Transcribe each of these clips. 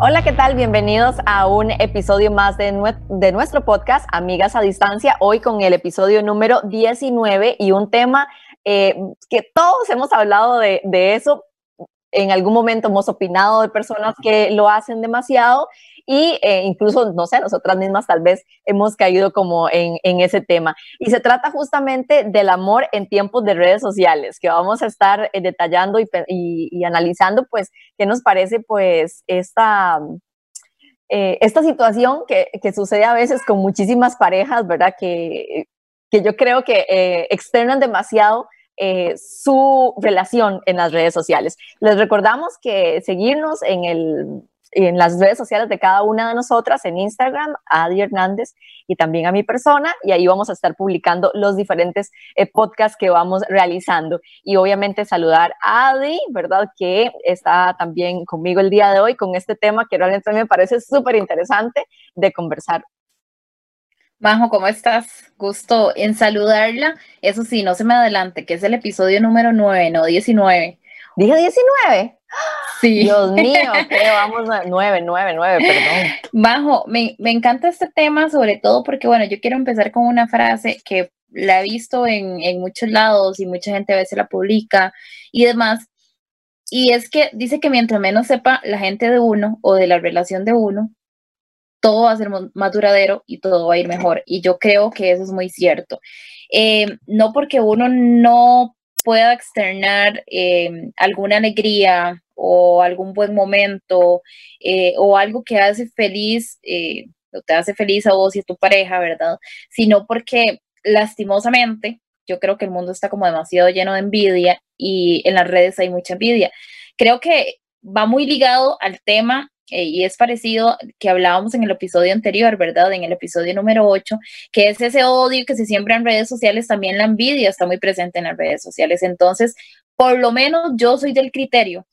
Hola, ¿qué tal? Bienvenidos a un episodio más de, nuestro podcast Amigas a Distancia, hoy con el episodio número 19 y un tema eh, que todos hemos hablado de, de eso, en algún momento hemos opinado de personas que lo hacen demasiado y eh, incluso, no sé, nosotras mismas tal vez hemos caído como en, en, ese tema. Y se trata justamente del amor en tiempos de redes sociales, que vamos a estar eh, detallando y, y, analizando, pues, qué nos parece, pues, esta... Eh, esta situación que, que, sucede a veces con muchísimas parejas, ¿verdad? Que, que yo creo que externan demasiado su relación en las redes sociales. Les recordamos que seguirnos en el en las redes sociales de cada una de nosotras, en Instagram, Adi Hernández y también a mi persona, y ahí vamos a estar publicando los diferentes eh, podcasts que vamos realizando. Y obviamente saludar a Adi, ¿verdad? Que está también conmigo el día de hoy con este tema que realmente me parece súper interesante de conversar. Majo, ¿cómo estás? Gusto en saludarla. Eso sí, no se me adelante, que es el episodio número 9, no 19. ¿Dije 19? Sí. Dios mío, que vamos a 9, 9, 9, perdón. Bajo, me, me, encanta este tema, sobre todo porque, bueno, yo quiero empezar con una frase que la he visto en, en muchos lados y mucha gente a veces la publica y demás. Y es que dice que mientras menos sepa la gente de uno o de la relación de uno, todo va a ser más duradero y todo va a ir mejor. Y yo creo que eso es muy cierto. Eh, no porque uno no pueda externar eh, alguna alegría o algún buen momento eh, o algo que hace feliz, eh, te hace feliz a vos y a tu pareja, ¿verdad? Sino porque lastimosamente yo creo que el mundo está como demasiado lleno de envidia y en las redes hay mucha envidia. Creo que va muy ligado al tema eh, y es parecido que hablábamos en el episodio anterior, ¿verdad? En el episodio número 8, que es ese odio que se siembra en redes sociales, también la envidia está muy presente en las redes sociales. Entonces, por lo menos yo soy del criterio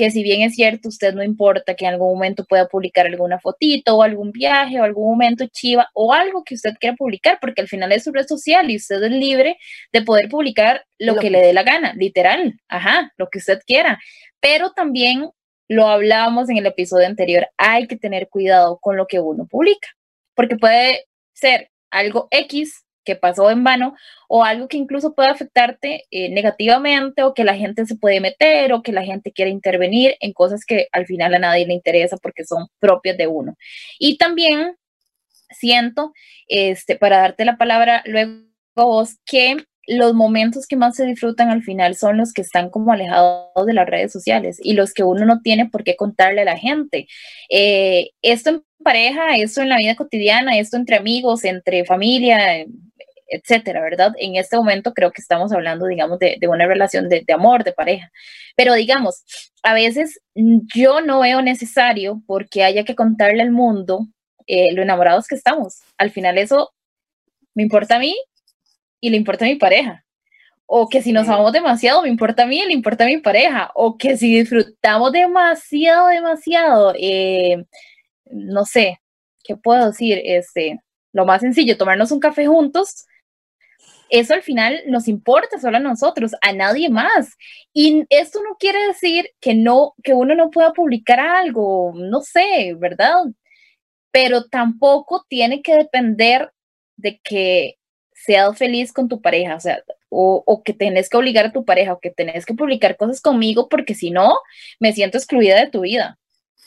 que si bien es cierto, usted no importa que en algún momento pueda publicar alguna fotito o algún viaje o algún momento chiva o algo que usted quiera publicar, porque al final es su red social y usted es libre de poder publicar lo, que, que le dé la gana, literal, ajá, lo que usted quiera. Pero también lo hablábamos en el episodio anterior, hay que tener cuidado con lo que uno publica, porque puede ser algo X que pasó en vano o algo que incluso puede afectarte eh, negativamente o que la gente se puede meter o que la gente quiere intervenir en cosas que al final a nadie le interesa porque son propias de uno. Y también siento, este, para darte la palabra luego vos, que los momentos que más se disfrutan al final son los que están como alejados de las redes sociales y los que uno no tiene por qué contarle a la gente. Eh, esto en pareja, esto en la vida cotidiana, esto entre amigos, entre familia, etcétera, ¿verdad? En este momento creo que estamos hablando, digamos, de, una relación de, amor, de pareja. Pero digamos, a veces yo no veo necesario porque haya que contarle al mundo eh, lo enamorados que estamos. Al final eso me importa a mí y le importa a mi pareja. O que si nos amamos demasiado, me importa a mí y le importa a mi pareja. O que si disfrutamos demasiado, demasiado, eh, no sé, ¿qué puedo decir? Este, lo más sencillo, tomarnos un café juntos, eso al final nos importa solo a nosotros, a nadie más. Y esto no quiere decir que no, que uno no pueda publicar algo, no sé, ¿verdad? Pero tampoco tiene que depender de que seas feliz con tu pareja, o sea, o, que tenés que obligar a tu pareja, o que tenés que publicar cosas conmigo, porque si no, me siento excluida de tu vida.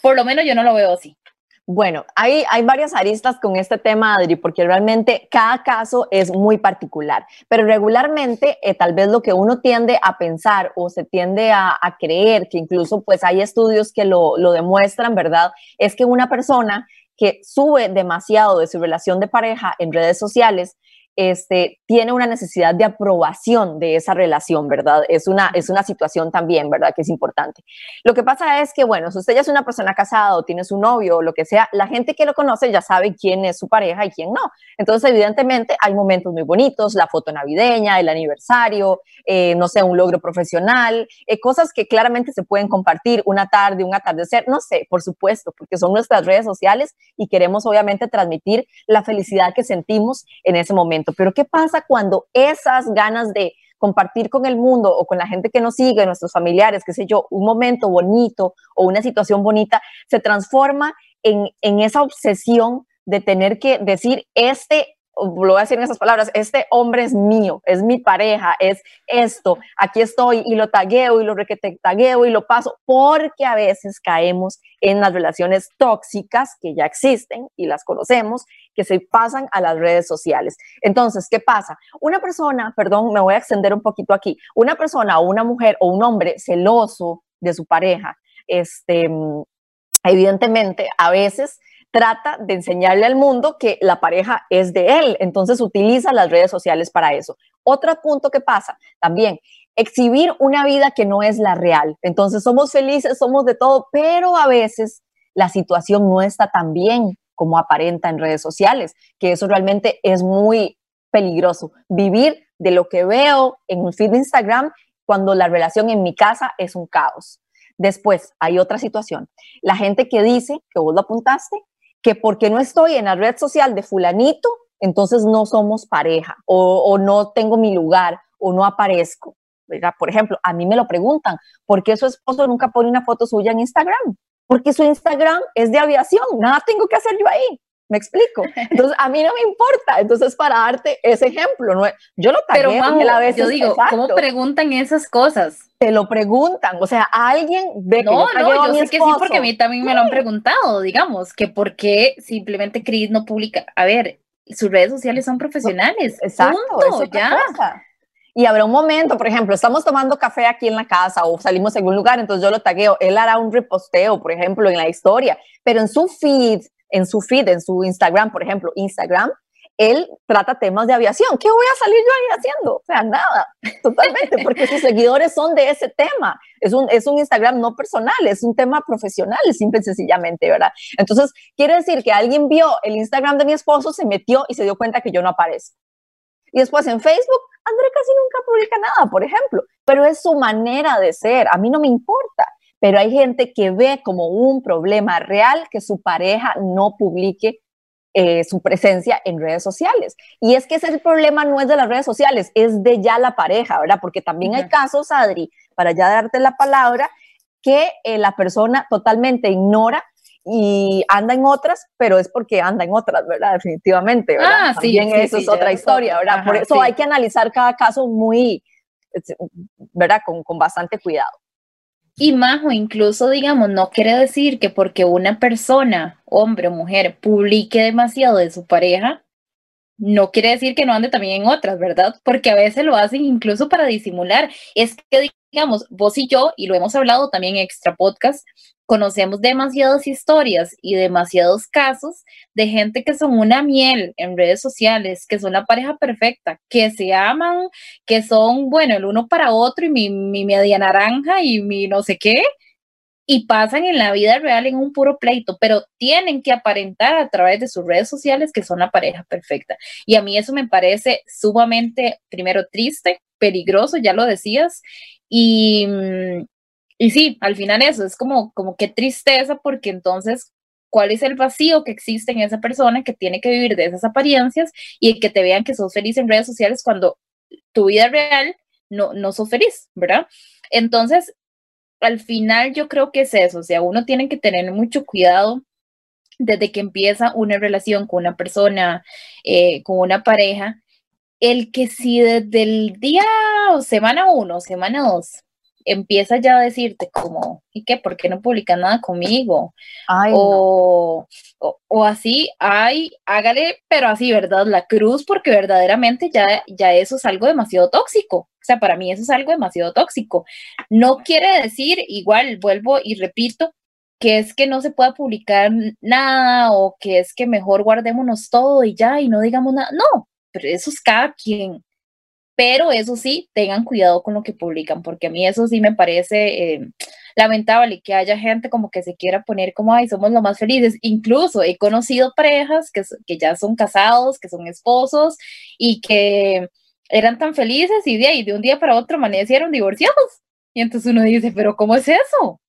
Por lo menos yo no lo veo así. Bueno, hay, hay varias aristas con este tema, Adri, porque realmente cada caso es muy particular, pero regularmente eh, tal vez lo que uno tiende a pensar o se tiende a, a creer, que incluso pues hay estudios que lo, lo demuestran, ¿verdad? Es que una persona que sube demasiado de su relación de pareja en redes sociales este, tiene una necesidad de aprobación de esa relación, ¿verdad? Es una, es una situación también, ¿verdad? Que es importante. Lo que pasa es que, bueno, si usted ya es una persona casada o tiene su novio o lo que sea, la gente que lo conoce ya sabe quién es su pareja y quién no. Entonces, evidentemente, hay momentos muy bonitos, la foto navideña, el aniversario, eh, no sé, un logro profesional, eh, cosas que claramente se pueden compartir una tarde, un atardecer, no sé, por supuesto, porque son nuestras redes sociales y queremos obviamente transmitir la felicidad que sentimos en ese momento. Pero ¿qué pasa cuando esas ganas de compartir con el mundo o con la gente que nos sigue, nuestros familiares, qué sé yo, un momento bonito o una situación bonita, se transforma en, en esa obsesión de tener que decir, este lo voy a decir en esas palabras, este hombre es mío, es mi pareja, es esto, aquí estoy y lo tagueo y lo requete tagueo y lo paso, porque a veces caemos en las relaciones tóxicas que ya existen y las conocemos, que se pasan a las redes sociales. Entonces, ¿qué pasa? Una persona, perdón, me voy a extender un poquito aquí, una persona o una mujer o un hombre celoso de su pareja, este, evidentemente, a veces trata de enseñarle al mundo que la pareja es de él, entonces utiliza las redes sociales para eso. Otro punto que pasa también, exhibir una vida que no es la real. Entonces somos felices, somos de todo, pero a veces la situación no está tan bien como aparenta en redes sociales, que eso realmente es muy peligroso. Vivir de lo que veo en un feed de Instagram cuando la relación en mi casa es un caos. Después, hay otra situación. La gente que dice, que vos lo apuntaste, que porque no estoy en la red social de fulanito, entonces no somos pareja o, no tengo mi lugar o no aparezco. Por ejemplo, a mí me lo preguntan, ¿por qué su esposo nunca pone una foto suya en Instagram? Porque su Instagram es de aviación, nada tengo que hacer yo ahí. ¿Me explico? Entonces, a mí no me importa. Entonces, para darte ese ejemplo, no, yo lo tagué Pero, la vez. Yo digo, ¿cómo preguntan esas cosas? Te lo preguntan. O sea, alguien ve no, que yo No, yo sé que sí, porque a mí también me lo han preguntado, digamos, que por qué simplemente Cris no publica. A ver, sus redes sociales son profesionales. Exacto. Punto, ya. Y habrá un momento, por ejemplo, estamos tomando café aquí en la casa o salimos a algún lugar, entonces yo lo tagueo, él hará un reposteo, por ejemplo, en la historia, pero en su feed en su feed, en su Instagram, por ejemplo, Instagram, él trata temas de aviación. ¿Qué voy a salir yo ahí haciendo? O sea, nada, totalmente, porque sus seguidores son de ese tema. Es un, es un Instagram no personal, es un tema profesional, simple y sencillamente, ¿verdad? Entonces, quiere decir que alguien vio el Instagram de mi esposo, se metió y se dio cuenta que yo no aparezco. Y después en Facebook, André casi nunca publica nada, por ejemplo, pero es su manera de ser, a mí no me importa pero hay gente que ve como un problema real que su pareja no publique eh, su presencia en redes sociales. Y es que ese problema no es de las redes sociales, es de ya la pareja, ¿verdad? Porque también hay casos, Adri, para ya darte la palabra, que eh, la persona totalmente ignora y anda en otras, pero es porque anda en otras, ¿verdad? Definitivamente, ¿verdad? Ah, también eso es otra historia, ¿verdad? Por eso hay que analizar cada caso muy, ¿verdad? Con, con bastante cuidado. Y Majo, incluso digamos, no quiere decir que porque una persona, hombre o mujer, publique demasiado de su pareja, no quiere decir que no ande también en otras, ¿verdad? Porque a veces lo hacen incluso para disimular. Es que, digamos, vos y yo, y lo hemos hablado también en extra podcast, conocemos demasiadas historias y demasiados casos de gente que son una miel en redes sociales, que son la pareja perfecta, que se aman, que son, bueno, el uno para otro y mi, mi media naranja y mi no sé qué, y pasan en la vida real en un puro pleito, pero tienen que aparentar a través de sus redes sociales que son la pareja perfecta. Y a mí eso me parece sumamente, primero, triste, peligroso, ya lo decías, y, y sí, al final eso es como, como qué tristeza, porque entonces, ¿cuál es el vacío que existe en esa persona que tiene que vivir de esas apariencias y que te vean que sos feliz en redes sociales cuando tu vida real no, no sos feliz, ¿verdad? Entonces, al final yo creo que es eso, o sea, uno tiene que tener mucho cuidado desde que empieza una relación con una persona, eh, con una pareja, el que si desde el día o semana uno, semana dos, empieza ya a decirte como, ¿y qué? ¿Por qué no publica nada conmigo? o, o, así, ay, hágale, pero así, ¿verdad? La cruz, porque verdaderamente ya, ya eso es algo demasiado tóxico. O sea, para mí eso es algo demasiado tóxico. No quiere decir, igual, vuelvo y repito, que es que no se pueda publicar nada o que es que mejor guardémonos todo y ya y no digamos nada. No, pero eso es cada quien pero eso sí, tengan cuidado con lo que publican, porque a mí eso sí me parece eh, lamentable que haya gente como que se quiera poner como, ay, somos los más felices. Incluso he conocido parejas que, que ya son casados, que son esposos y que eran tan felices y de ahí de un día para otro amanecieron divorciados. Y entonces uno dice, pero ¿cómo es eso?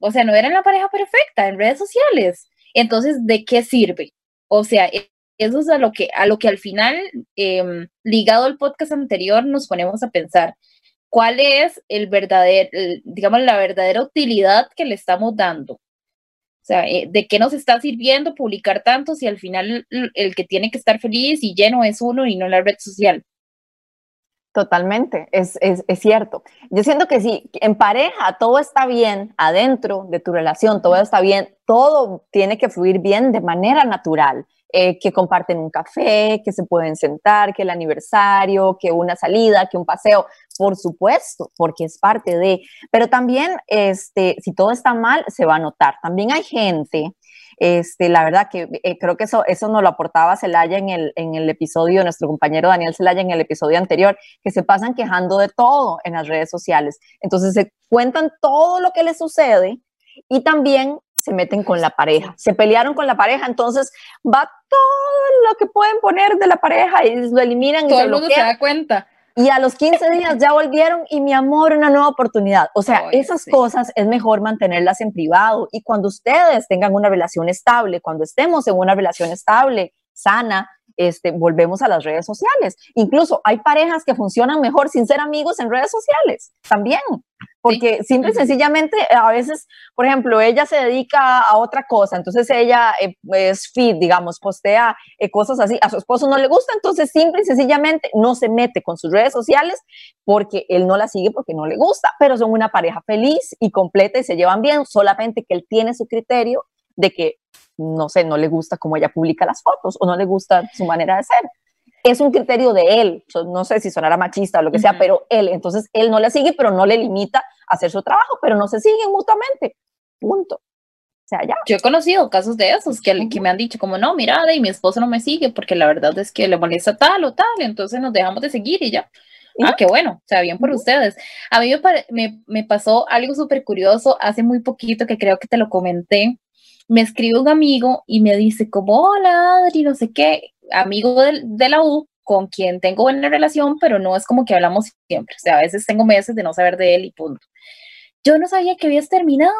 O sea, no eran la pareja perfecta en redes sociales. Entonces, ¿de qué sirve? O sea, eso es a lo que, a lo que al final, em, ligado al podcast anterior, nos ponemos a pensar cuál es el verdadero, digamos, la verdadera utilidad que le estamos dando. O sea, eh, ¿de qué nos está sirviendo publicar tanto si al final el, que tiene que estar feliz y lleno es uno y no la red social? Totalmente, es, es, es, cierto. Yo siento que si en pareja todo está bien, adentro de tu relación todo está bien, todo tiene que fluir bien de manera natural. Eh, que comparten un café, que se pueden sentar, que el aniversario, que una salida, que un paseo, por supuesto, porque es parte de, pero también, este, si todo está mal, se va a notar. También hay gente, este, la verdad que eh, creo que eso, eso nos lo aportaba Celaya en el, en el episodio, nuestro compañero Daniel Celaya en el episodio anterior, que se pasan quejando de todo en las redes sociales. Entonces se cuentan todo lo que les sucede y también se meten con la pareja. Se pelearon con la pareja, entonces va todo lo que pueden poner de la pareja y lo eliminan. Todo el mundo se da cuenta. Y a los 15 días ya volvieron y mi amor, una nueva oportunidad. O sea, esas cosas es mejor mantenerlas en privado. Y cuando ustedes tengan una relación estable, cuando estemos en una relación estable, sana, este, volvemos a las redes sociales. Incluso hay parejas que funcionan mejor sin ser amigos en redes sociales, también. Porque simple y sencillamente, a veces, por ejemplo, ella se dedica a otra cosa, entonces ella eh, es feed, digamos, postea eh, cosas así, a su esposo no le gusta, entonces simple y sencillamente no se mete con sus redes sociales porque él no la sigue porque no le gusta, pero son una pareja feliz y completa y se llevan bien, solamente que él tiene su criterio de que no sé, no le gusta cómo ella publica las fotos o no le gusta su manera de ser. Es un criterio de él, no sé si sonará machista o lo que sea, pero él, entonces él no le sigue, pero no le limita a hacer su trabajo, pero no se siguen mutuamente. Punto. O sea, ya. Yo he conocido casos de esos que, que me han dicho como, no, mira, y mi esposo no me sigue porque la verdad es que le molesta tal o tal, entonces nos dejamos de seguir y ya. Ah, qué bueno, o sea, bien por ustedes. A mí me, me, me pasó algo súper curioso hace muy poquito que creo que te lo comenté me escribe un amigo y me dice como, hola Adri, no sé qué, amigo de, de, la U, con quien tengo buena relación, pero no es como que hablamos siempre. O sea, a veces tengo meses de no saber de él y punto. Yo no sabía que habías terminado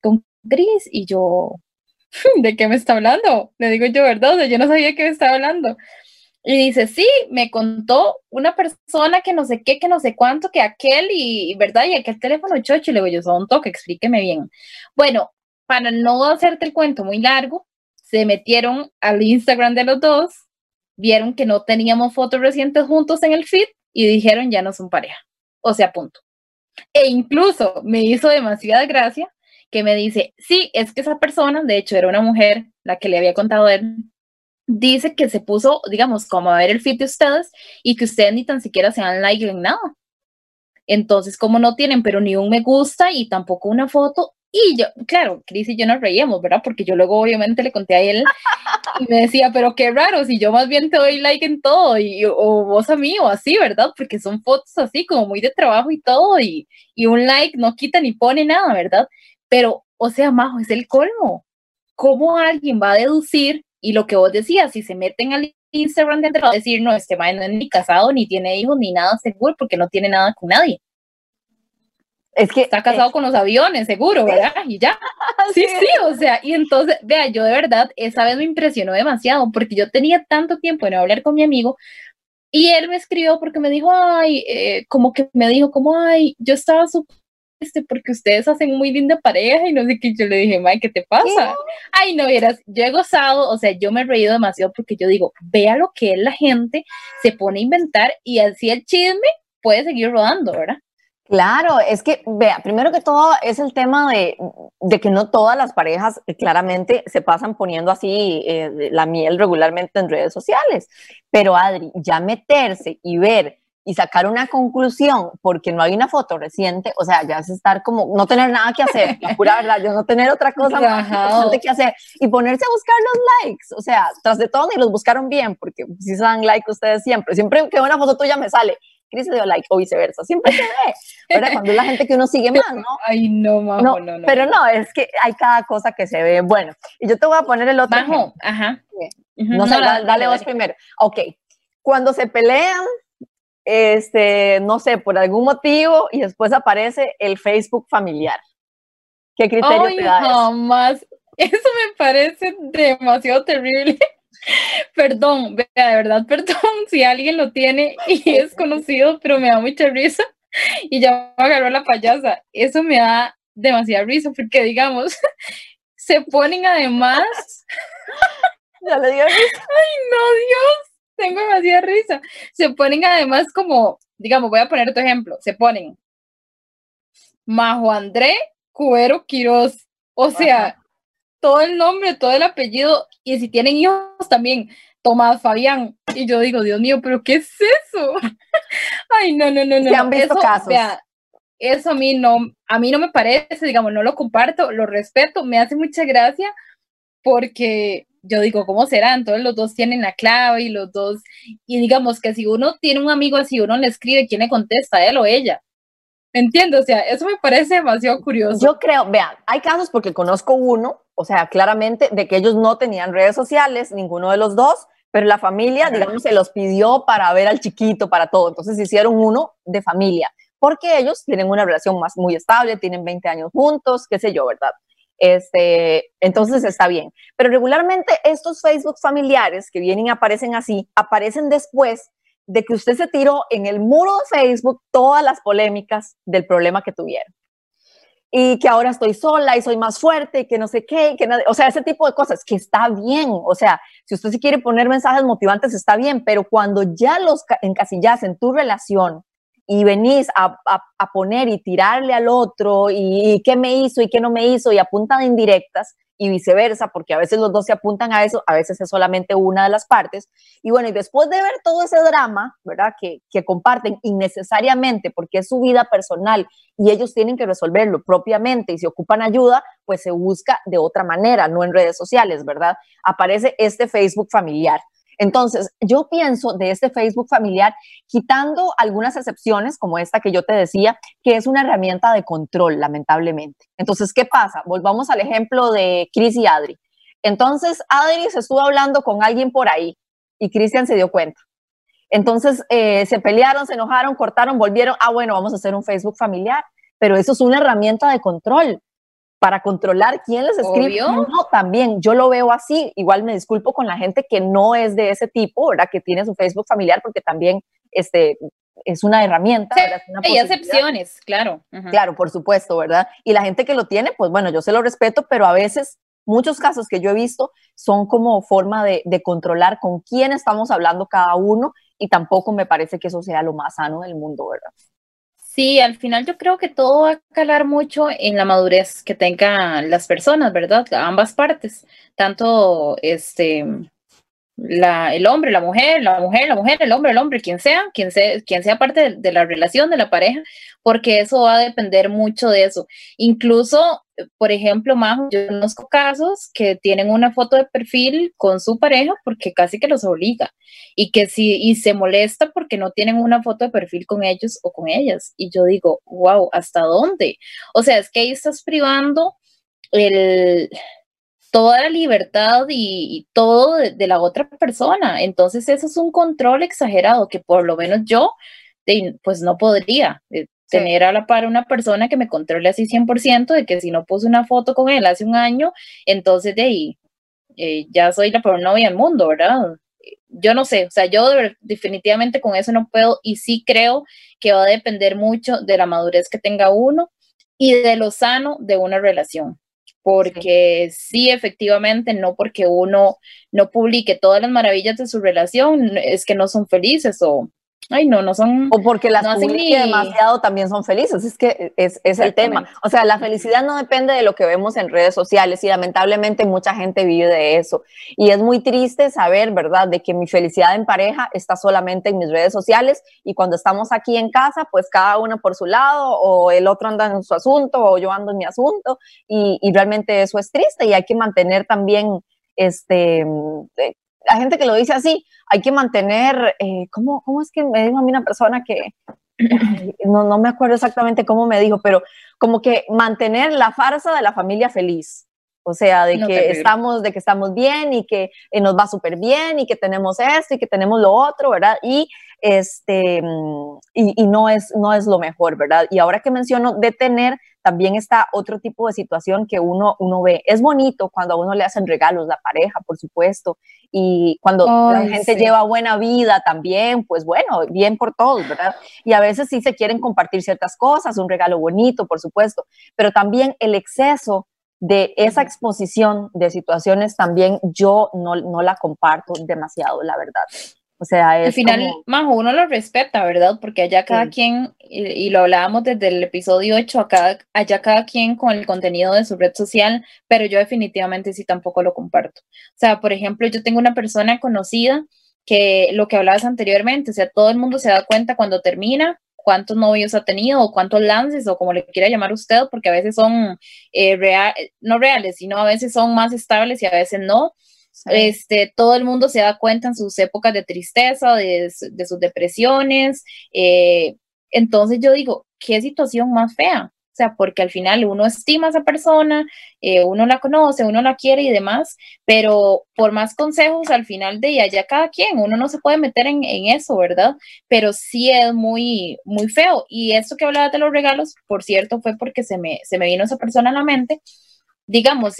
con Gris y yo, ¿de qué me está hablando? Le digo yo, ¿verdad? yo no sabía que me estaba hablando. Y dice, sí, me contó una persona que no sé qué, que no sé cuánto, que aquel y, ¿verdad? Y aquel teléfono chocho. Y le digo, yo, son un toque, explíqueme bien. Bueno, para no hacerte el cuento muy largo, se metieron al Instagram de los dos, vieron que no teníamos fotos recientes juntos en el feed y dijeron ya no son pareja. O sea, punto. E incluso me hizo demasiada gracia que me dice, sí, es que esa persona, de hecho era una mujer, la que le había contado él, dice que se puso, digamos, como a ver el feed de ustedes y que ustedes ni tan siquiera se dan like en nada. Entonces, como no tienen, pero ni un me gusta y tampoco una foto, y yo, claro, Cris y yo nos reíamos, ¿verdad? Porque yo luego obviamente le conté a él y me decía, pero qué raro, si yo más bien te doy like en todo, y, o vos a mí, o así, ¿verdad? Porque son fotos así, como muy de trabajo y todo, y, y un like no quita ni pone nada, ¿verdad? Pero, o sea, Majo, es el colmo. ¿Cómo alguien va a deducir? Y lo que vos decías, si se meten al Instagram de va a decir, no, este man no es ni casado, ni tiene hijos, ni nada seguro, porque no tiene nada con nadie. Es que está casado con los aviones, seguro, ¿verdad? Y ya. Sí, sí, o sea, y entonces, vea, yo de verdad, esa vez me impresionó demasiado porque yo tenía tanto tiempo de no hablar con mi amigo y él me escribió porque me dijo, ay, eh, como que me dijo, como, ay, yo estaba súper este, porque ustedes hacen muy linda pareja y no sé qué, yo le dije, May, ¿qué te pasa? Ay, no vieras, yo he gozado, o sea, yo me he reído demasiado porque yo digo, vea lo que es la gente, se pone a inventar y así el chisme puede seguir rodando, ¿verdad? Claro, es que, vea, primero que todo es el tema de, que no todas las parejas eh, claramente se pasan poniendo así eh, la miel regularmente en redes sociales, pero Adri, ya meterse y ver y sacar una conclusión porque no hay una foto reciente, o sea, ya es estar como, no tener nada que hacer, la pura verdad, ya no tener otra cosa más importante que hacer y ponerse a buscar los likes, o sea, tras de todo ni los buscaron bien, porque si se dan like ustedes siempre, siempre que una foto tuya me sale, Cris le dio like o viceversa, siempre se ve, ¿verdad? Cuando es la gente que uno sigue más, ¿no? Ay, no, majo, no, no, no, Pero no, es que hay cada cosa que se ve. Bueno, y yo te voy a poner el otro. Majo, ajá. No, sé, dale, vos primero. Ok, cuando se pelean, este, no sé, por algún motivo, y después aparece el Facebook familiar. ¿Qué criterio te da jamás. Eso? eso me parece demasiado terrible. Perdón, de verdad, perdón si alguien lo tiene y es conocido, pero me da mucha risa y ya me agarró la payasa. Eso me da demasiada risa porque, digamos, se ponen además. Ya le dio risa. Ay, no, Dios, tengo demasiada risa. Se ponen además como, digamos, voy a poner otro ejemplo. Se ponen Majo André Cuero Quiroz. O sea, todo el nombre, todo el apellido, y si tienen hijos también, Tomás Fabián. Y yo digo, Dios mío, pero ¿qué es eso? Ay, no, no, no, no. Se han visto eso, casos. vea, eso a mí no, a mí no me parece, digamos, no lo comparto, lo respeto, me hace mucha gracia porque yo digo, ¿cómo será? Entonces los dos tienen la clave y los dos, y digamos que si uno tiene un amigo así, uno le escribe, ¿quién le contesta? Él o ella. Entiendo, o sea, eso me parece demasiado curioso. Yo creo, vean, hay casos porque conozco uno, o sea, claramente de que ellos no tenían redes sociales, ninguno de los dos, pero la familia, digamos, se los pidió para ver al chiquito, para todo. Entonces hicieron uno de familia, porque ellos tienen una relación más muy estable, tienen 20 años juntos, qué sé yo, ¿verdad? Este, entonces está bien. Pero regularmente estos Facebook familiares que vienen y aparecen así, aparecen después de que usted se tiró en el muro de Facebook todas las polémicas del problema que tuvieron. Y que ahora estoy sola y soy más fuerte y que no sé qué, y que o sea, ese tipo de cosas que está bien. O sea, si usted se quiere poner mensajes motivantes está bien, pero cuando ya los ca- encasillas en tu relación y venís a, a- a poner y tirarle al otro y, y qué me hizo y qué no me hizo y apuntan indirectas y viceversa, porque a veces los dos se apuntan a eso, a veces es solamente una de las partes. Y bueno, y después de ver todo ese drama, ¿verdad? Que, que comparten innecesariamente porque es su vida personal y ellos tienen que resolverlo propiamente y si ocupan ayuda, pues se busca de otra manera, no en redes sociales, ¿verdad? Aparece este Facebook familiar. Entonces, yo pienso de este Facebook familiar, quitando algunas excepciones, como esta que yo te decía, que es una herramienta de control, lamentablemente. Entonces, ¿qué pasa? Volvamos al ejemplo de Chris y Adri. Entonces, Adri se estuvo hablando con alguien por ahí y Cristian se dio cuenta. Entonces, eh, se pelearon, se enojaron, cortaron, volvieron. Ah, bueno, vamos a hacer un Facebook familiar. Pero eso es una herramienta de control para controlar quién les escribe. Obvio. No, también yo lo veo así. Igual me disculpo con la gente que no es de ese tipo, ¿verdad? Que tiene su Facebook familiar porque también este, es una herramienta. Es una Hay excepciones, claro. Claro, por supuesto, ¿verdad? Y la gente que lo tiene, pues bueno, yo se lo respeto, pero a veces muchos casos que yo he visto son como forma de, de controlar con quién estamos hablando cada uno y tampoco me parece que eso sea lo más sano del mundo, ¿verdad? Sí, al final yo creo que todo va a calar mucho en la madurez que tengan las personas, ¿verdad? Ambas partes, tanto este la, el hombre, la mujer, la mujer, la mujer, el hombre, el hombre, quien sea, quien sea, quien sea parte de, la relación, de la pareja, porque eso va a depender mucho de eso. Incluso, por ejemplo, Majo, yo conozco casos que tienen una foto de perfil con su pareja porque casi que los obliga y que si y se molesta porque no tienen una foto de perfil con ellos o con ellas. Y yo digo, wow, ¿hasta dónde? O sea, es que ahí estás privando el, toda la libertad y, y todo de, de, la otra persona. Entonces eso es un control exagerado que por lo menos yo, pues no podría. Eh, Sí. tener a la par una persona que me controle así 100%, de que si no puse una foto con él hace un año, entonces de ahí eh, ya soy la peor novia del mundo, ¿verdad? Yo no sé, o sea, yo de, definitivamente con eso no puedo y sí creo que va a depender mucho de la madurez que tenga uno y de lo sano de una relación. Porque sí. efectivamente, no porque uno no publique todas las maravillas de su relación, es que no son felices o, Ay, no, no son. O porque las no publique demasiado también son felices. Es que es, es el tema. O sea, la felicidad no depende de lo que vemos en redes sociales y lamentablemente mucha gente vive de eso. Y es muy triste saber, ¿verdad?, de que mi felicidad en pareja está solamente en mis redes sociales y cuando estamos aquí en casa, pues cada uno por su lado o el otro anda en su asunto o yo ando en mi asunto y, y realmente eso es triste y hay que mantener también este la gente que lo dice así, hay que mantener, eh, ¿cómo, ¿cómo, es que me dijo a mí una persona que, no, no me acuerdo exactamente cómo me dijo, pero como que mantener la farsa de la familia feliz. O sea, de no que estamos, de que estamos bien y que eh, nos va súper bien y que tenemos esto y que tenemos lo otro, ¿verdad? Y este y, y, no es no es lo mejor, ¿verdad? Y ahora que menciono detener, también está otro tipo de situación que uno, uno ve. Es bonito cuando a uno le hacen regalos, la pareja, por supuesto, y cuando la gente lleva buena vida también, pues bueno, bien por todos, ¿verdad? Y a veces sí se quieren compartir ciertas cosas, un regalo bonito, por supuesto, pero también el exceso de esa exposición de situaciones también yo no, no la comparto demasiado, la verdad. O sea, es al final, más uno lo respeta, ¿verdad? Porque allá cada quien, y, lo hablábamos desde el episodio 8, acá, allá cada quien con el contenido de su red social, pero yo definitivamente sí tampoco lo comparto. O sea, por ejemplo, yo tengo una persona conocida que lo que hablabas anteriormente, o sea, todo el mundo se da cuenta cuando termina cuántos novios ha tenido o cuántos lances o como le quiera llamar usted, porque a veces son eh, real, no reales, sino a veces son más estables y a veces no. Este, todo el mundo se da cuenta en sus épocas de tristeza, de, sus depresiones. Eh, entonces yo digo, ¿qué situación más fea? O sea, porque al final uno estima a esa persona, eh, uno la conoce, uno la quiere y demás, pero por más consejos al final de allá cada quien, uno no se puede meter en, en, eso, ¿verdad? Pero sí es muy, muy feo. Y esto que hablaba de los regalos, por cierto, fue porque se me, se me vino esa persona a la mente. Digamos,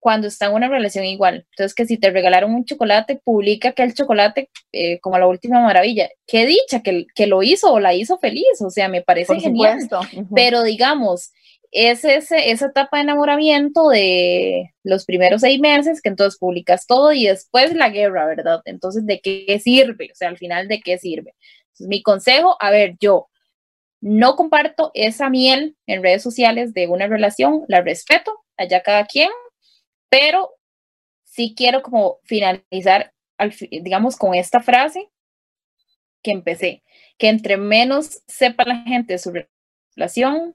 cuando está en una relación igual. Entonces, que si te regalaron un chocolate, publica que el chocolate eh, como la última maravilla. Qué dicha que, que, lo hizo o la hizo feliz, o sea, me parece genial. Pero digamos, es ese, esa etapa de enamoramiento de los primeros seis meses, que entonces publicas todo y después la guerra, ¿verdad? Entonces, ¿de qué sirve? O sea, al final, ¿de qué sirve? Entonces, mi consejo, a ver, yo no comparto esa miel en redes sociales de una relación, la respeto, allá cada quien, pero sí quiero como finalizar, digamos, con esta frase que empecé, que entre menos sepa la gente su relación,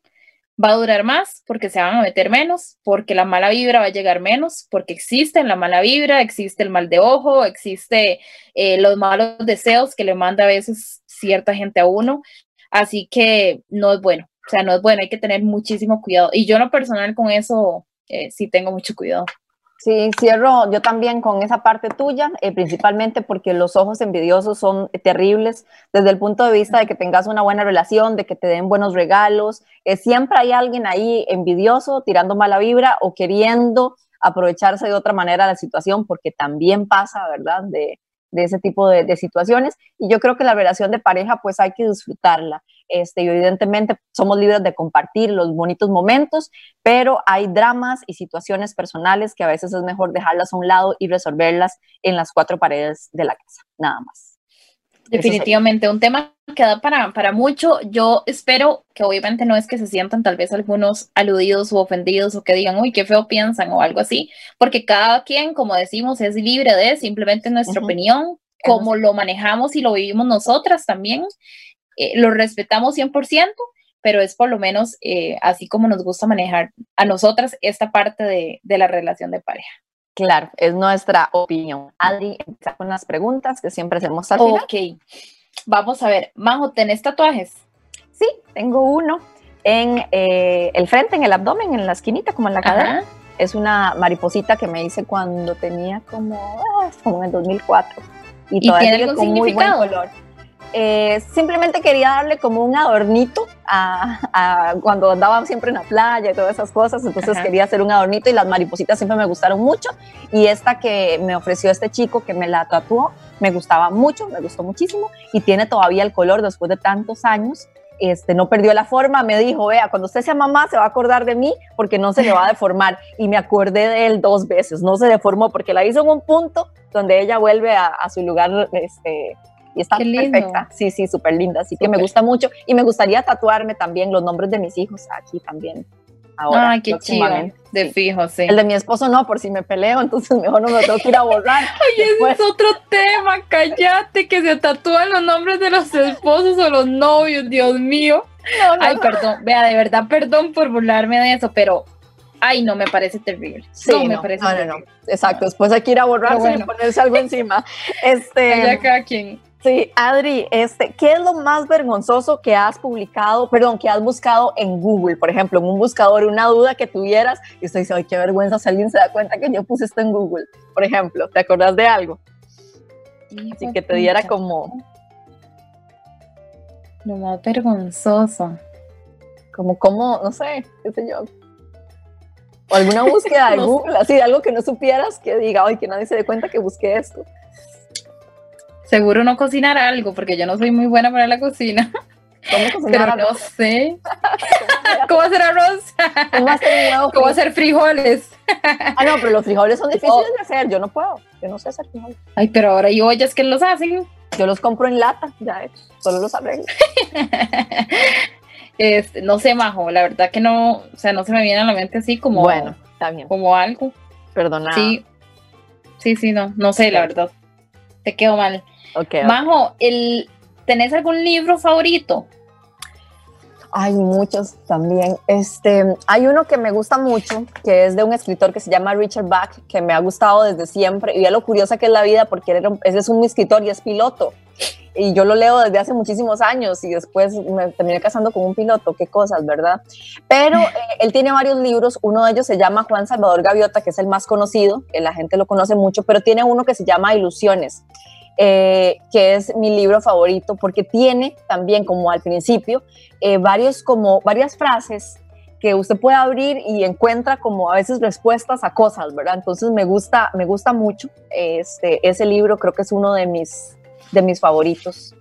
va a durar más porque se van a meter menos, porque la mala vibra va a llegar menos, porque existe la mala vibra, existe el mal de ojo, existe eh, los malos deseos que le manda a veces cierta gente a uno. Así que no es bueno, o sea, no es bueno, hay que tener muchísimo cuidado. Y yo en lo personal con eso eh, sí tengo mucho cuidado. Sí, cierro yo también con esa parte tuya, eh, principalmente porque los ojos envidiosos son terribles desde el punto de vista de que tengas una buena relación, de que te den buenos regalos. Eh, siempre hay alguien ahí envidioso, tirando mala vibra o queriendo aprovecharse de otra manera la situación, porque también pasa, ¿verdad? De, de ese tipo de, situaciones. Y yo creo que la relación de pareja, pues hay que disfrutarla. Este, y evidentemente somos libres de compartir los bonitos momentos, pero hay dramas y situaciones personales que a veces es mejor dejarlas a un lado y resolverlas en las cuatro paredes de la casa, nada más. Definitivamente, un tema que da para, para mucho. Yo espero que obviamente no es que se sientan tal vez algunos aludidos o ofendidos o que digan, uy, qué feo piensan o algo así, porque cada quien, como decimos, es libre de simplemente nuestra opinión, como lo manejamos y lo vivimos nosotras también. Eh, lo respetamos 100%, pero es por lo menos eh, así como nos gusta manejar a nosotras esta parte de, de la relación de pareja. Claro, es nuestra opinión. Adri, empieza con las preguntas que siempre hacemos al final. Ok, vamos a ver. Majo, ¿tenés tatuajes? Sí, tengo uno en eh, el frente, en el abdomen, en la esquinita, como en la cadera. Es una mariposita que me hice cuando tenía como, ah, como en el 2004. Y, ¿Y tiene algún con muy buen color. Eh, simplemente quería darle como un adornito a, cuando andaba siempre en la playa y todas esas cosas, entonces quería hacer un adornito y las maripositas siempre me gustaron mucho. Y esta que me ofreció este chico que me la tatuó me gustaba mucho, me gustó muchísimo. Y tiene todavía el color después de tantos años. Este, no perdió la forma, me dijo, vea, cuando usted sea mamá se va a acordar de mí porque no se le va a deformar. Y me acordé de él dos veces, no se deformó porque la hizo en un punto donde ella vuelve a, a su lugar este, y está perfecta. Sí, sí, súper linda. Así que me gusta mucho y me gustaría tatuarme también los nombres de mis hijos aquí también. Ahora, Ay, qué chido. De fijo, sí. El de mi esposo no, por si me peleo, entonces mejor no me tengo que ir a borrar. Ay, ese es otro tema, cállate, que se tatúan los nombres de los esposos o los novios, Dios mío. Ay, perdón, vea, de verdad, perdón por burlarme de eso, pero ay, no, me parece terrible. Sí, no, me parece no, no, Exacto, después hay que ir a borrarse y ponerse algo encima. Este, Allá cada quien. Sí, Adri, este, ¿qué es lo más vergonzoso que has publicado, perdón, que has buscado en Google, por ejemplo, en un buscador, una duda que tuvieras y usted dice, ay, qué vergüenza si alguien se da cuenta que yo puse esto en Google, por ejemplo, ¿te acordás de algo? Así que te diera como... Lo más vergonzoso. como, como, no sé, qué sé yo. O alguna búsqueda de Google, así, algo que no supieras que diga, ay, que nadie se dé cuenta que busqué esto. Seguro no cocinar algo, porque yo no soy muy buena para la cocina. ¿Cómo cocinar Pero no sé. ¿Cómo hacer arroz? ¿Cómo hacer, ¿Cómo hacer frijoles? Ah, no, pero los frijoles son difíciles de hacer. Yo no puedo. Yo no sé hacer frijoles. Ay, pero ahora hay ollas que los hacen. Yo los compro en lata, ya hechos. Solo los arreglo. Este, no sé, Majo, la verdad que no, o sea, no se me viene a la mente así como, bueno, está bien. como algo. Perdona. Sí, sí, sí, no, no sé, la verdad. Te quedo mal. Okay, Majo, el, ¿tenés algún libro favorito? Hay muchos también. Este, hay uno que me gusta mucho, que es de un escritor que se llama Richard Bach, que me ha gustado desde siempre. Y ve lo curiosa que es la vida, porque él, ese es un escritor y es piloto. Y yo lo leo desde hace muchísimos años y después me terminé casando con un piloto, qué cosas, ¿verdad? Pero eh, él tiene varios libros, uno de ellos se llama Juan Salvador Gaviota, que es el más conocido, que la gente lo conoce mucho, pero tiene uno que se llama Ilusiones. Eh, que es mi libro favorito porque tiene también como al principio eh, varios como varias frases que usted puede abrir y encuentra como a veces respuestas a cosas, ¿verdad? Entonces me gusta me gusta mucho este ese libro creo que es uno de mis de mis favoritos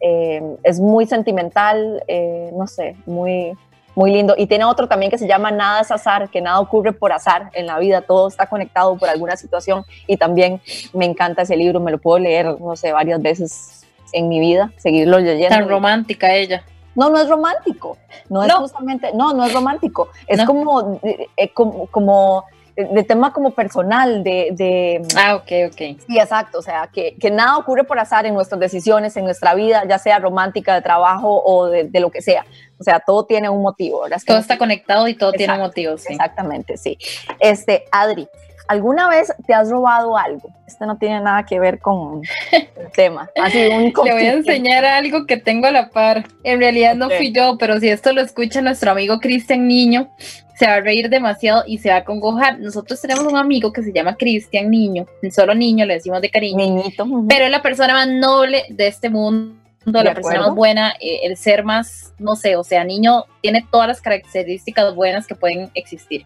eh, es muy sentimental eh, no sé muy muy lindo. Y tiene otro también que se llama Nada es azar, que nada ocurre por azar en la vida, todo está conectado por alguna situación y también me encanta ese libro, me lo puedo leer, no sé, varias veces en mi vida, seguirlo leyendo. Tan romántica ella. No, no es romántico, no es justamente, no, no es romántico, es como, eh, como, como de tema como personal, de, de, Ah, ok, ok. Sí, exacto, o sea, que, que, nada ocurre por azar en nuestras decisiones, en nuestra vida, ya sea romántica, de trabajo o de, de lo que sea. O sea, todo tiene un motivo. ¿verdad? todo está conectado y todo exacto, tiene un motivo, sí. Exactamente, sí. Este, Adri, ¿alguna vez te has robado algo? Este no tiene nada que ver con el tema. Así, un Le voy a enseñar algo que tengo a la par. En realidad no fui yo, pero si esto lo escucha nuestro amigo Cristian Niño, se va a reír demasiado y se va a congojar. Nosotros tenemos un amigo que se llama Cristian Niño, solo niño, le decimos de cariño, Niñito. Uh -huh. pero es la persona más noble de este mundo, de la persona más buena, eh, el ser más, no sé, o sea, niño tiene todas las características buenas que pueden existir.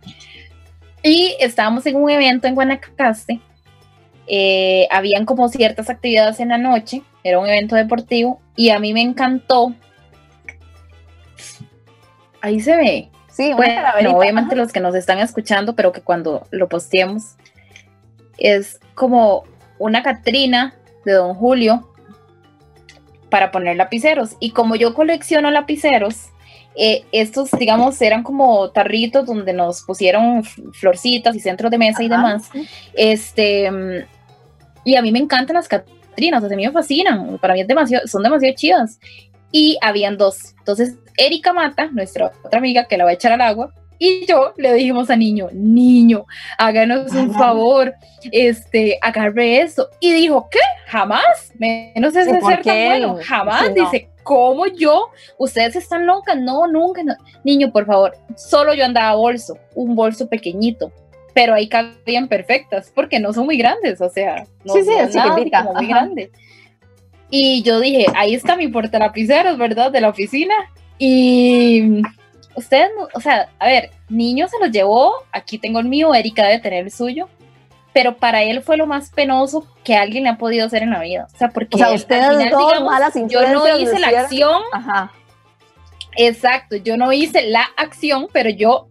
Y estábamos en un evento en Guanacaste, eh, habían como ciertas actividades en la noche, era un evento deportivo, y a mí me encantó. Ahí se ve, Sí, bueno, obviamente los que nos están escuchando, pero que cuando lo posteemos es como una Catrina de Don Julio para poner lapiceros. Y como yo colecciono lapiceros, eh, estos, digamos, eran como tarritos donde nos pusieron florcitas y centros de mesa Ajá. y demás. Este, y a mí me encantan las Catrinas, o sea, a mí me fascinan. Para mí es demasiado, son demasiado chidas. Y habían dos. Entonces, Erika Mata, nuestra otra amiga que la va a echar al agua, y yo le dijimos a Niño, Niño, háganos un favor, este, agarre eso. Y dijo, ¿qué? Jamás, menos ese ser tan bueno, jamás. Sí, no. Dice, ¿cómo yo? Ustedes están locas, no, nunca. No. Niño, por favor, solo yo andaba bolso, un bolso pequeñito, pero ahí cabían perfectas, porque no son muy grandes, o sea, no sí, sí, son nada como muy grande. Y yo dije, ahí está mi portalapiceros, ¿verdad? De la oficina. Y ustedes, o sea, a ver, niño se los llevó, aquí tengo el mío, Erika debe tener el suyo, pero para él fue lo más penoso que alguien le ha podido hacer en la vida. O sea, porque o sea, ustedes final, dos digamos, malas yo no hice la acción. Ajá. Exacto, yo no hice la acción, pero yo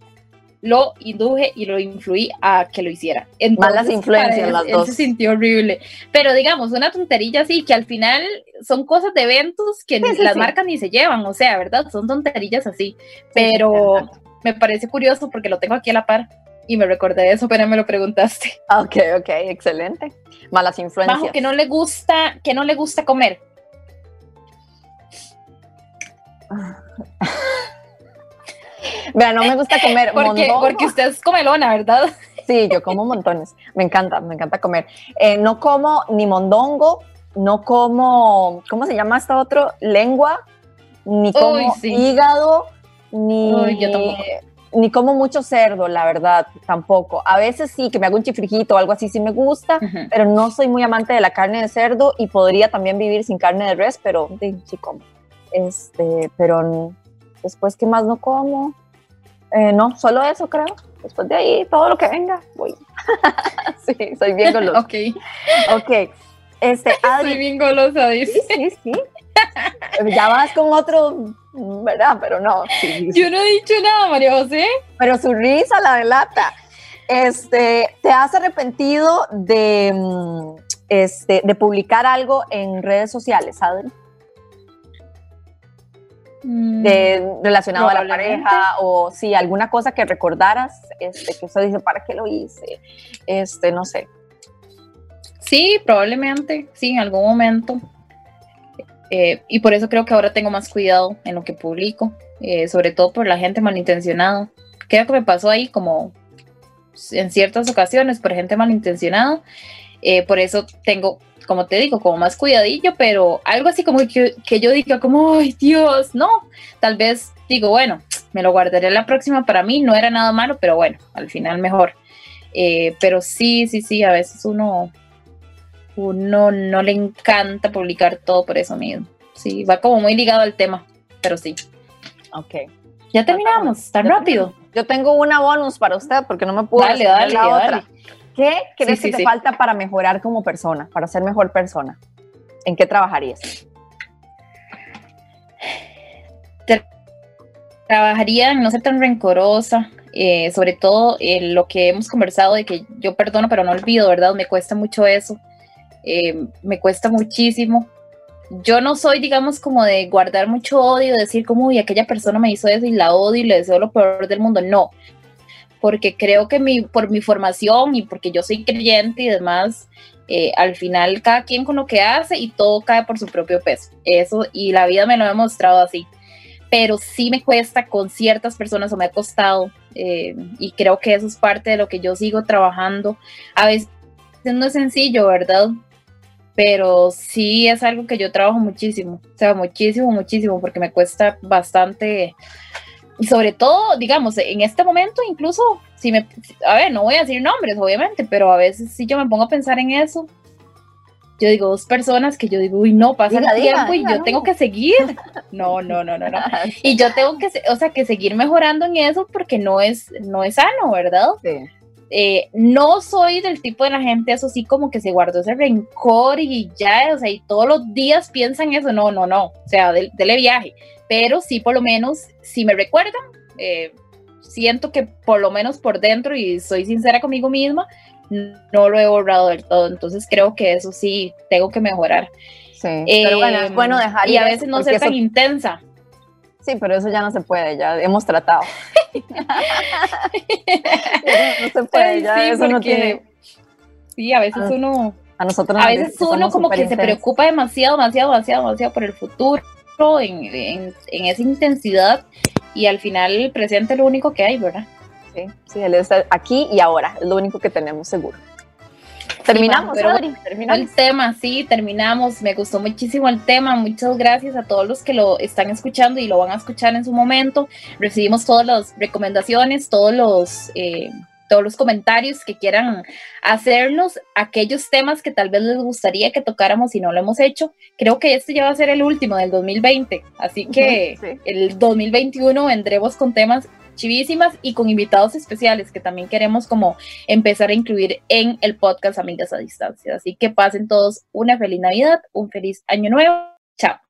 lo induje y lo influí a que lo hiciera. Entonces, Malas influencias él, las él dos. se sintió horrible. Pero digamos, una tonterilla así, que al final son cosas de eventos que sí, sí, las sí. marcas ni se llevan, o sea, ¿verdad? Son tonterillas así. Pero me parece curioso porque lo tengo aquí a la par y me recordé de eso, pero me lo preguntaste. Ok, ok, excelente. Malas influencias. Bajo que no le gusta, que no le gusta comer. Vea, no me gusta comer porque, porque usted es comelona, ¿verdad? Sí, yo como montones. Me encanta, me encanta comer. Eh, no como ni mondongo, no como, ¿cómo se llama esto otro? Lengua, ni como Uy, sí. hígado, ni, Uy, ni como mucho cerdo, la verdad, tampoco. A veces sí, que me hago un chifrijito o algo así, sí me gusta, uh -huh. pero no soy muy amante de la carne de cerdo y podría también vivir sin carne de res, pero sí, sí como. Este, pero Después, ¿qué más no como? Eh, no, solo eso creo. Después de ahí, todo lo que venga, voy. sí, soy bien golosa. Ok. Ok. Este, Adri, Soy bien golosa, dice. sí, sí, sí. Ya vas con otro, ¿verdad? Pero no. sí, sí, sí. Yo no he dicho nada, María José. Pero su risa la delata. Este, ¿te has arrepentido de, mm, este, de publicar algo en redes sociales, Adri? De, relacionado a la pareja o si alguna cosa que recordaras, este, que usted dice, ¿para qué lo hice? Este, no sé. Sí, probablemente, sí, en algún momento. Eh, y por eso creo que ahora tengo más cuidado en lo que publico, eh, sobre todo por la gente malintencionada. Creo que me pasó ahí como en ciertas ocasiones por gente malintencionada. Eh, por eso tengo, como te digo, como más cuidadillo, pero algo así como que, que yo diga como, ay Dios, no, tal vez digo, bueno, me lo guardaré la próxima para mí, no era nada malo, pero bueno, al final mejor. Eh, pero sí, sí, sí, a veces uno, uno no le encanta publicar todo por eso mismo. Sí, va como muy ligado al tema, pero sí. Ok. Ya terminamos, tan Ya rápido. Yo tengo una bonus para usted porque no me puedo Dale, dale, la dale. otra. ¿Qué crees Sí, sí, que te sí. falta para mejorar como persona, para ser mejor persona? ¿En qué trabajarías? trabajaría en no ser tan rencorosa, eh, sobre todo en lo que hemos conversado de que yo perdono pero no olvido, ¿verdad? Me cuesta mucho eso, eh, me cuesta muchísimo. Yo no soy, digamos, como de guardar mucho odio, decir como, uy, aquella persona me hizo eso y la odio y le deseo lo peor del mundo, no, porque creo que mi, por mi formación y porque yo soy creyente y demás, eh, al final cada quien con lo que hace y todo cae por su propio peso, eso, y la vida me lo ha demostrado así pero sí me cuesta con ciertas personas o me ha costado eh, y creo que eso es parte de lo que yo sigo trabajando. A veces no es sencillo, ¿verdad? Pero sí es algo que yo trabajo muchísimo, o sea, muchísimo, muchísimo, porque me cuesta bastante. Y sobre todo, digamos, en este momento incluso, si me, a ver, no voy a decir nombres, obviamente, pero a veces sí yo me pongo a pensar en eso. Yo digo, dos personas que yo digo, uy, no, pasa Diga, el diga, tiempo y diga, yo no. tengo que seguir. No, no, no, no, no. Y yo tengo que, o sea, que seguir mejorando en eso porque no es, no es sano, ¿verdad? Sí. Eh, no soy del tipo de la gente, eso sí, como que se guardó ese rencor y ya, o sea, y todos los días piensan eso. No, no, no. O sea, del- dele viaje. Pero sí, por lo menos, si me recuerdan, eh, siento que por lo menos por dentro, y soy sincera conmigo misma, no lo he borrado del todo. Entonces creo que eso sí, tengo que mejorar. Sí. pero bueno, es bueno dejar Y a veces no ser tan eso- intensa. Sí, pero eso ya no se puede, ya hemos tratado. no se puede, ya sí, eso no tiene. Sí, a veces uno, A nosotros a veces uno como que se preocupa demasiado, demasiado, demasiado, demasiado por el futuro, en, en- en esa intensidad, y al final el presente es lo único que hay, ¿verdad? Sí, sí, él está aquí y ahora, es lo único que tenemos seguro. Terminamos, pero Adri, El terminamos. tema, sí, terminamos. Me gustó muchísimo el tema. Muchas gracias a todos los que lo están escuchando y lo van a escuchar en su momento. Recibimos todas las recomendaciones, todos los, eh, todos los comentarios que quieran hacernos, aquellos temas que tal vez les gustaría que tocáramos y no lo hemos hecho. Creo que este ya va a ser el último del 2020, así que sí. el 2021 vendremos con temas chivísimas y con invitados especiales que también queremos como empezar a incluir en el podcast Amigas a Distancia. Así que pasen todos una feliz Navidad, un feliz año nuevo. Chao.